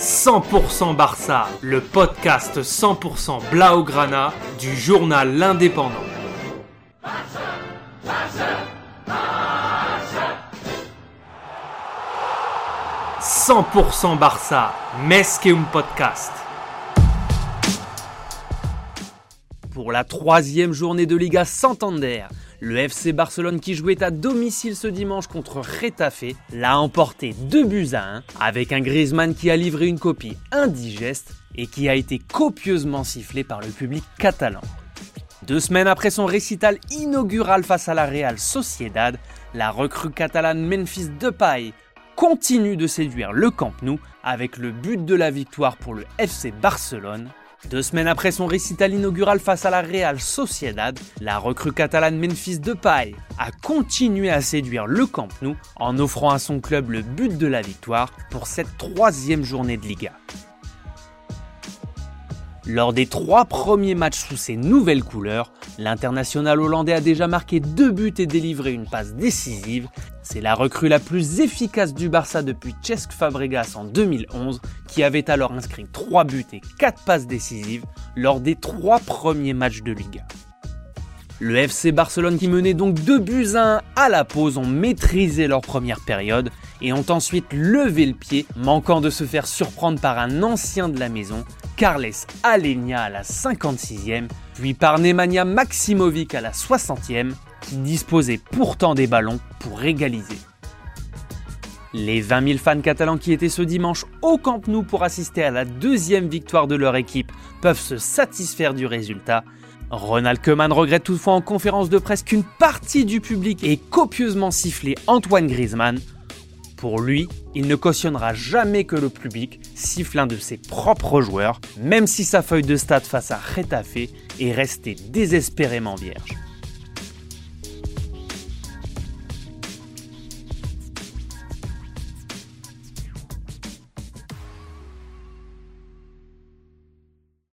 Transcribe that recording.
100% Barça, le podcast 100% Blaugrana du journal L'Indépendant. 100% Barça, Mesqueum Podcast. Pour la troisième journée de Liga Santander, le FC Barcelone qui jouait à domicile ce dimanche contre Retafe l'a emporté 2 buts à 1 avec un Griezmann qui a livré une copie indigeste et qui a été copieusement sifflé par le public catalan. Deux semaines après son récital inaugural face à la Real Sociedad, la recrue catalane Memphis Depay continue de séduire le Camp Nou avec le but de la victoire pour le FC Barcelone deux semaines après son récital inaugural face à la Real Sociedad, la recrue catalane Memphis Depay a continué à séduire le Camp Nou en offrant à son club le but de la victoire pour cette troisième journée de Liga. Lors des trois premiers matchs sous ses nouvelles couleurs, l'international hollandais a déjà marqué deux buts et délivré une passe décisive. C'est la recrue la plus efficace du Barça depuis Cesc Fabregas en 2011, qui avait alors inscrit trois buts et quatre passes décisives lors des trois premiers matchs de Liga. Le FC Barcelone qui menait donc 2 buts à 1 à la pause ont maîtrisé leur première période et ont ensuite levé le pied, manquant de se faire surprendre par un ancien de la maison, Carles Alenia à la 56e, puis par Nemanja Maximovic à la 60e, qui disposait pourtant des ballons pour égaliser. Les 20 000 fans catalans qui étaient ce dimanche au Camp Nou pour assister à la deuxième victoire de leur équipe peuvent se satisfaire du résultat Ronald Koeman regrette toutefois en conférence de presse qu'une partie du public ait copieusement sifflé Antoine Griezmann. Pour lui, il ne cautionnera jamais que le public siffle un de ses propres joueurs, même si sa feuille de stade face à Retafe est restée désespérément vierge.